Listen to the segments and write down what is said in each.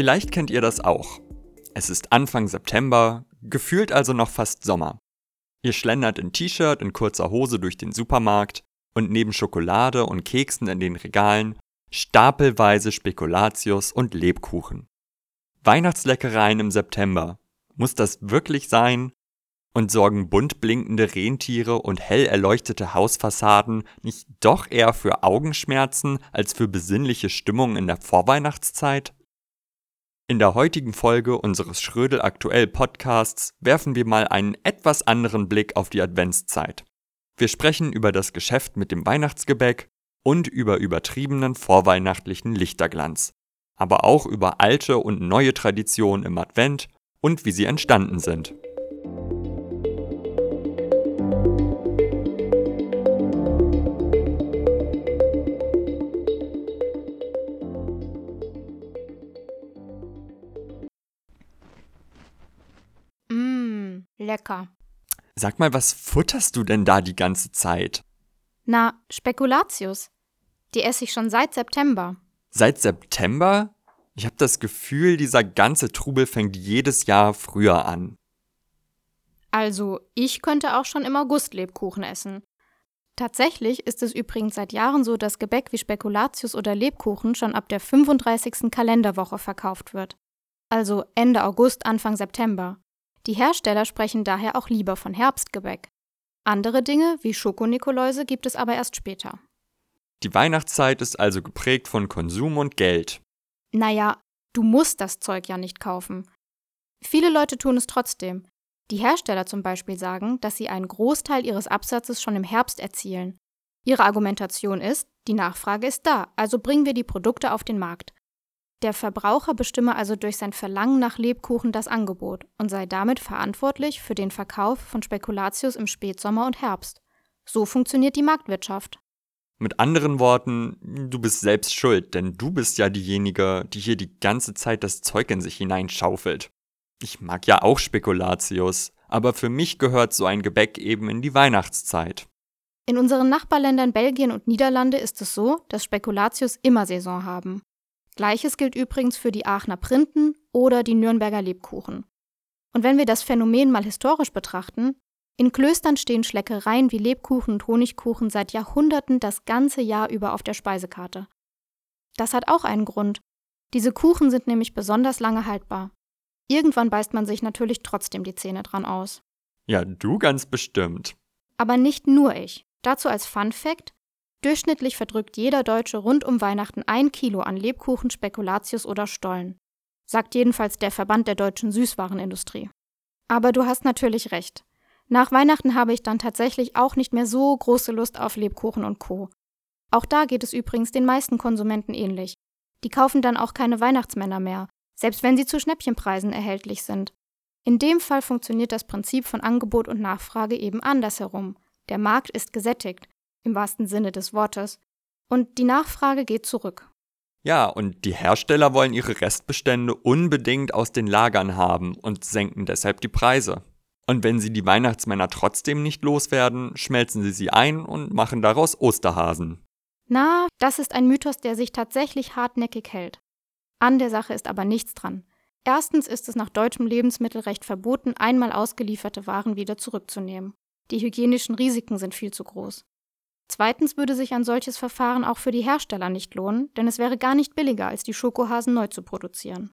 Vielleicht kennt ihr das auch. Es ist Anfang September, gefühlt also noch fast Sommer. Ihr schlendert in T-Shirt in kurzer Hose durch den Supermarkt und neben Schokolade und Keksen in den Regalen stapelweise Spekulatius und Lebkuchen. Weihnachtsleckereien im September. Muss das wirklich sein? Und sorgen bunt blinkende Rentiere und hell erleuchtete Hausfassaden nicht doch eher für Augenschmerzen als für besinnliche Stimmung in der Vorweihnachtszeit? In der heutigen Folge unseres Schrödel aktuell Podcasts werfen wir mal einen etwas anderen Blick auf die Adventszeit. Wir sprechen über das Geschäft mit dem Weihnachtsgebäck und über übertriebenen vorweihnachtlichen Lichterglanz, aber auch über alte und neue Traditionen im Advent und wie sie entstanden sind. Lecker. Sag mal, was futterst du denn da die ganze Zeit? Na, Spekulatius. Die esse ich schon seit September. Seit September? Ich habe das Gefühl, dieser ganze Trubel fängt jedes Jahr früher an. Also, ich könnte auch schon im August Lebkuchen essen. Tatsächlich ist es übrigens seit Jahren so, dass Gebäck wie Spekulatius oder Lebkuchen schon ab der 35. Kalenderwoche verkauft wird. Also Ende August, Anfang September. Die Hersteller sprechen daher auch lieber von Herbstgebäck. Andere Dinge wie Schokonikoläuse gibt es aber erst später. Die Weihnachtszeit ist also geprägt von Konsum und Geld. Naja, du musst das Zeug ja nicht kaufen. Viele Leute tun es trotzdem. Die Hersteller zum Beispiel sagen, dass sie einen Großteil ihres Absatzes schon im Herbst erzielen. Ihre Argumentation ist, die Nachfrage ist da, also bringen wir die Produkte auf den Markt. Der Verbraucher bestimme also durch sein Verlangen nach Lebkuchen das Angebot und sei damit verantwortlich für den Verkauf von Spekulatius im Spätsommer und Herbst. So funktioniert die Marktwirtschaft. Mit anderen Worten, du bist selbst schuld, denn du bist ja diejenige, die hier die ganze Zeit das Zeug in sich hineinschaufelt. Ich mag ja auch Spekulatius, aber für mich gehört so ein Gebäck eben in die Weihnachtszeit. In unseren Nachbarländern Belgien und Niederlande ist es so, dass Spekulatius immer Saison haben. Gleiches gilt übrigens für die Aachener Printen oder die Nürnberger Lebkuchen. Und wenn wir das Phänomen mal historisch betrachten, in Klöstern stehen Schleckereien wie Lebkuchen und Honigkuchen seit Jahrhunderten das ganze Jahr über auf der Speisekarte. Das hat auch einen Grund. Diese Kuchen sind nämlich besonders lange haltbar. Irgendwann beißt man sich natürlich trotzdem die Zähne dran aus. Ja, du ganz bestimmt. Aber nicht nur ich. Dazu als Fun Fact: Durchschnittlich verdrückt jeder Deutsche rund um Weihnachten ein Kilo an Lebkuchen, Spekulatius oder Stollen. Sagt jedenfalls der Verband der deutschen Süßwarenindustrie. Aber du hast natürlich recht. Nach Weihnachten habe ich dann tatsächlich auch nicht mehr so große Lust auf Lebkuchen und Co. Auch da geht es übrigens den meisten Konsumenten ähnlich. Die kaufen dann auch keine Weihnachtsmänner mehr, selbst wenn sie zu Schnäppchenpreisen erhältlich sind. In dem Fall funktioniert das Prinzip von Angebot und Nachfrage eben andersherum. Der Markt ist gesättigt im wahrsten Sinne des Wortes, und die Nachfrage geht zurück. Ja, und die Hersteller wollen ihre Restbestände unbedingt aus den Lagern haben und senken deshalb die Preise. Und wenn sie die Weihnachtsmänner trotzdem nicht loswerden, schmelzen sie sie ein und machen daraus Osterhasen. Na, das ist ein Mythos, der sich tatsächlich hartnäckig hält. An der Sache ist aber nichts dran. Erstens ist es nach deutschem Lebensmittelrecht verboten, einmal ausgelieferte Waren wieder zurückzunehmen. Die hygienischen Risiken sind viel zu groß. Zweitens würde sich ein solches Verfahren auch für die Hersteller nicht lohnen, denn es wäre gar nicht billiger, als die Schokohasen neu zu produzieren.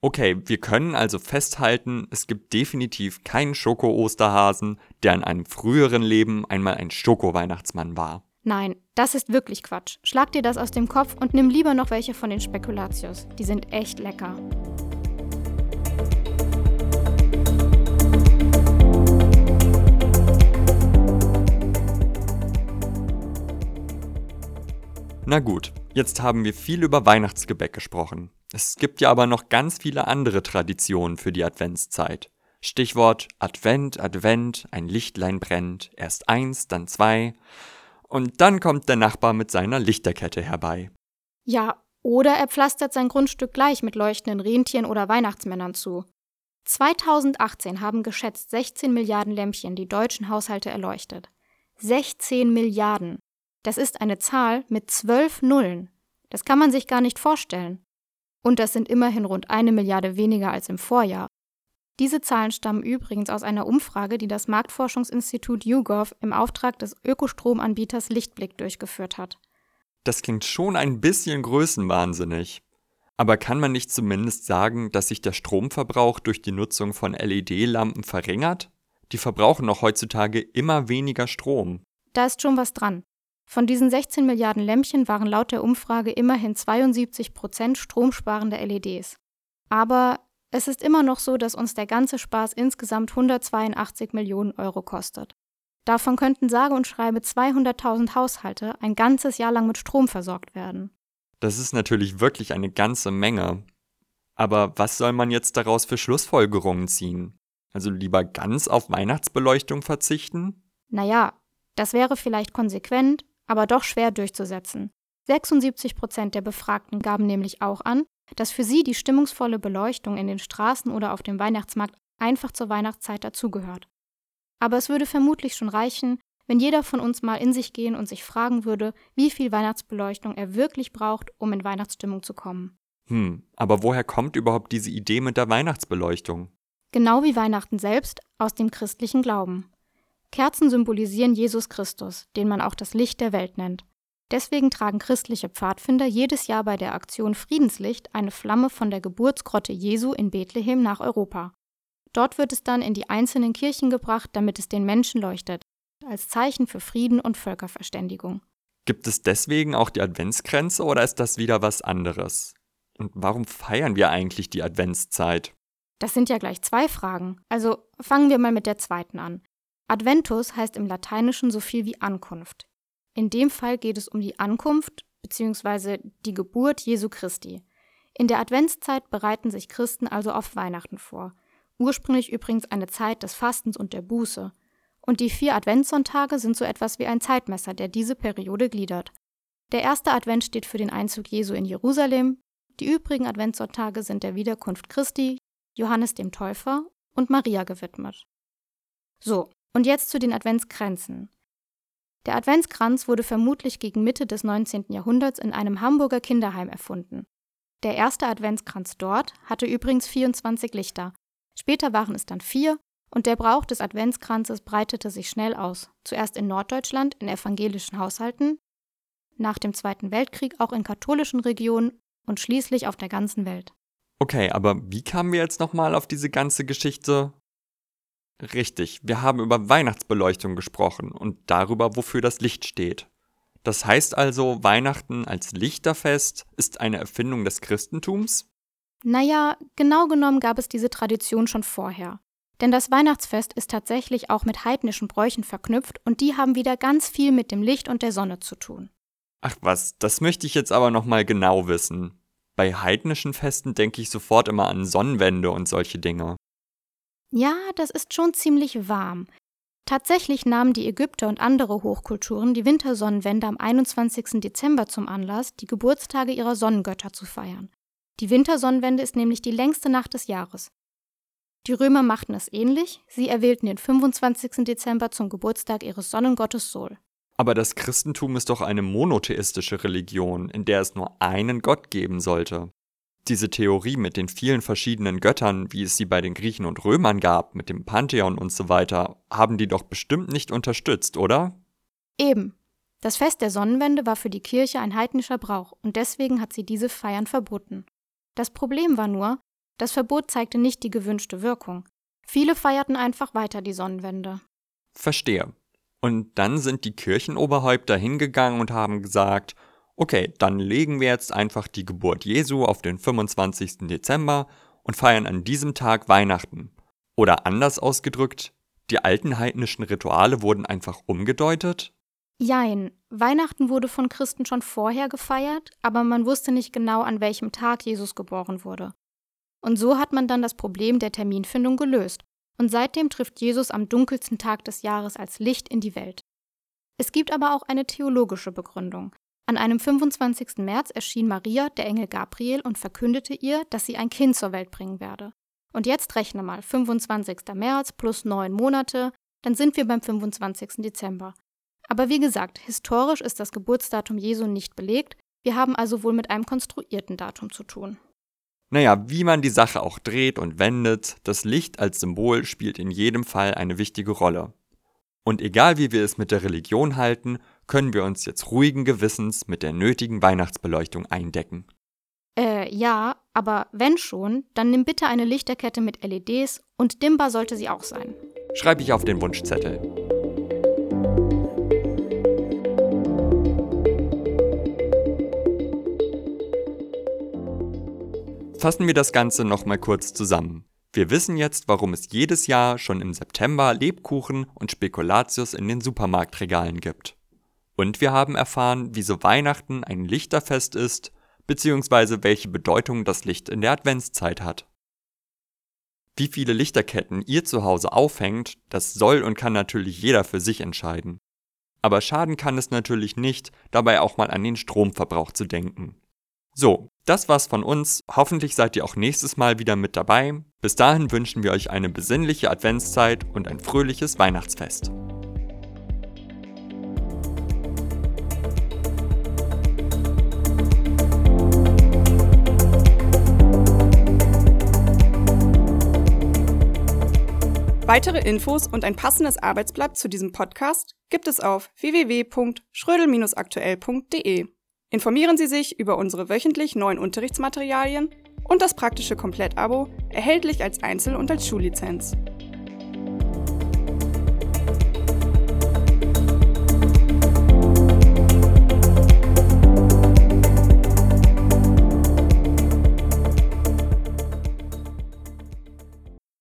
Okay, wir können also festhalten, es gibt definitiv keinen Schoko-Osterhasen, der in einem früheren Leben einmal ein Schoko-Weihnachtsmann war. Nein, das ist wirklich Quatsch. Schlag dir das aus dem Kopf und nimm lieber noch welche von den Spekulatius. Die sind echt lecker. Na gut, jetzt haben wir viel über Weihnachtsgebäck gesprochen. Es gibt ja aber noch ganz viele andere Traditionen für die Adventszeit. Stichwort Advent, Advent, ein Lichtlein brennt, erst eins, dann zwei. Und dann kommt der Nachbar mit seiner Lichterkette herbei. Ja, oder er pflastert sein Grundstück gleich mit leuchtenden Rentieren oder Weihnachtsmännern zu. 2018 haben geschätzt 16 Milliarden Lämpchen die deutschen Haushalte erleuchtet. 16 Milliarden. Das ist eine Zahl mit zwölf Nullen. Das kann man sich gar nicht vorstellen. Und das sind immerhin rund eine Milliarde weniger als im Vorjahr. Diese Zahlen stammen übrigens aus einer Umfrage, die das Marktforschungsinstitut YouGov im Auftrag des Ökostromanbieters Lichtblick durchgeführt hat. Das klingt schon ein bisschen größenwahnsinnig. Aber kann man nicht zumindest sagen, dass sich der Stromverbrauch durch die Nutzung von LED-Lampen verringert? Die verbrauchen noch heutzutage immer weniger Strom. Da ist schon was dran. Von diesen 16 Milliarden Lämpchen waren laut der Umfrage immerhin 72 Prozent stromsparende LEDs. Aber es ist immer noch so, dass uns der ganze Spaß insgesamt 182 Millionen Euro kostet. Davon könnten sage und schreibe 200.000 Haushalte ein ganzes Jahr lang mit Strom versorgt werden. Das ist natürlich wirklich eine ganze Menge. Aber was soll man jetzt daraus für Schlussfolgerungen ziehen? Also lieber ganz auf Weihnachtsbeleuchtung verzichten? Naja, das wäre vielleicht konsequent, aber doch schwer durchzusetzen. 76 Prozent der Befragten gaben nämlich auch an, dass für sie die stimmungsvolle Beleuchtung in den Straßen oder auf dem Weihnachtsmarkt einfach zur Weihnachtszeit dazugehört. Aber es würde vermutlich schon reichen, wenn jeder von uns mal in sich gehen und sich fragen würde, wie viel Weihnachtsbeleuchtung er wirklich braucht, um in Weihnachtsstimmung zu kommen. Hm, aber woher kommt überhaupt diese Idee mit der Weihnachtsbeleuchtung? Genau wie Weihnachten selbst aus dem christlichen Glauben. Kerzen symbolisieren Jesus Christus, den man auch das Licht der Welt nennt. Deswegen tragen christliche Pfadfinder jedes Jahr bei der Aktion Friedenslicht eine Flamme von der Geburtsgrotte Jesu in Bethlehem nach Europa. Dort wird es dann in die einzelnen Kirchen gebracht, damit es den Menschen leuchtet, als Zeichen für Frieden und Völkerverständigung. Gibt es deswegen auch die Adventsgrenze oder ist das wieder was anderes? Und warum feiern wir eigentlich die Adventszeit? Das sind ja gleich zwei Fragen. Also fangen wir mal mit der zweiten an. Adventus heißt im Lateinischen so viel wie Ankunft. In dem Fall geht es um die Ankunft bzw. die Geburt Jesu Christi. In der Adventszeit bereiten sich Christen also auf Weihnachten vor. Ursprünglich übrigens eine Zeit des Fastens und der Buße. Und die vier Adventssonntage sind so etwas wie ein Zeitmesser, der diese Periode gliedert. Der erste Advent steht für den Einzug Jesu in Jerusalem, die übrigen Adventssonntage sind der Wiederkunft Christi, Johannes dem Täufer und Maria gewidmet. So, und jetzt zu den Adventskränzen. Der Adventskranz wurde vermutlich gegen Mitte des 19. Jahrhunderts in einem Hamburger Kinderheim erfunden. Der erste Adventskranz dort hatte übrigens 24 Lichter. Später waren es dann vier und der Brauch des Adventskranzes breitete sich schnell aus. Zuerst in Norddeutschland in evangelischen Haushalten, nach dem Zweiten Weltkrieg auch in katholischen Regionen und schließlich auf der ganzen Welt. Okay, aber wie kamen wir jetzt nochmal auf diese ganze Geschichte? Richtig, wir haben über Weihnachtsbeleuchtung gesprochen und darüber, wofür das Licht steht. Das heißt also, Weihnachten als Lichterfest ist eine Erfindung des Christentums? Naja, genau genommen gab es diese Tradition schon vorher. Denn das Weihnachtsfest ist tatsächlich auch mit heidnischen Bräuchen verknüpft und die haben wieder ganz viel mit dem Licht und der Sonne zu tun. Ach was, das möchte ich jetzt aber nochmal genau wissen. Bei heidnischen Festen denke ich sofort immer an Sonnenwende und solche Dinge. Ja, das ist schon ziemlich warm. Tatsächlich nahmen die Ägypter und andere Hochkulturen die Wintersonnenwende am 21. Dezember zum Anlass, die Geburtstage ihrer Sonnengötter zu feiern. Die Wintersonnenwende ist nämlich die längste Nacht des Jahres. Die Römer machten es ähnlich, sie erwählten den 25. Dezember zum Geburtstag ihres Sonnengottes Sol. Aber das Christentum ist doch eine monotheistische Religion, in der es nur einen Gott geben sollte diese Theorie mit den vielen verschiedenen Göttern, wie es sie bei den Griechen und Römern gab, mit dem Pantheon und so weiter, haben die doch bestimmt nicht unterstützt, oder? Eben. Das Fest der Sonnenwende war für die Kirche ein heidnischer Brauch und deswegen hat sie diese Feiern verboten. Das Problem war nur, das Verbot zeigte nicht die gewünschte Wirkung. Viele feierten einfach weiter die Sonnenwende. Verstehe. Und dann sind die Kirchenoberhäupter hingegangen und haben gesagt, Okay, dann legen wir jetzt einfach die Geburt Jesu auf den 25. Dezember und feiern an diesem Tag Weihnachten. Oder anders ausgedrückt, die alten heidnischen Rituale wurden einfach umgedeutet? Jein, Weihnachten wurde von Christen schon vorher gefeiert, aber man wusste nicht genau, an welchem Tag Jesus geboren wurde. Und so hat man dann das Problem der Terminfindung gelöst. Und seitdem trifft Jesus am dunkelsten Tag des Jahres als Licht in die Welt. Es gibt aber auch eine theologische Begründung. An einem 25. März erschien Maria, der Engel Gabriel, und verkündete ihr, dass sie ein Kind zur Welt bringen werde. Und jetzt rechne mal 25. März plus neun Monate, dann sind wir beim 25. Dezember. Aber wie gesagt, historisch ist das Geburtsdatum Jesu nicht belegt, wir haben also wohl mit einem konstruierten Datum zu tun. Naja, wie man die Sache auch dreht und wendet, das Licht als Symbol spielt in jedem Fall eine wichtige Rolle. Und egal wie wir es mit der Religion halten, können wir uns jetzt ruhigen Gewissens mit der nötigen Weihnachtsbeleuchtung eindecken. Äh, ja, aber wenn schon, dann nimm bitte eine Lichterkette mit LEDs und dimmbar sollte sie auch sein. Schreibe ich auf den Wunschzettel. Fassen wir das Ganze nochmal kurz zusammen. Wir wissen jetzt, warum es jedes Jahr schon im September Lebkuchen und Spekulatius in den Supermarktregalen gibt. Und wir haben erfahren, wieso Weihnachten ein Lichterfest ist, beziehungsweise welche Bedeutung das Licht in der Adventszeit hat. Wie viele Lichterketten ihr zu Hause aufhängt, das soll und kann natürlich jeder für sich entscheiden. Aber schaden kann es natürlich nicht, dabei auch mal an den Stromverbrauch zu denken. So, das war's von uns. Hoffentlich seid ihr auch nächstes Mal wieder mit dabei. Bis dahin wünschen wir euch eine besinnliche Adventszeit und ein fröhliches Weihnachtsfest. Weitere Infos und ein passendes Arbeitsblatt zu diesem Podcast gibt es auf www.schrödel-aktuell.de. Informieren Sie sich über unsere wöchentlich neuen Unterrichtsmaterialien und das praktische Komplettabo, erhältlich als Einzel- und als Schullizenz.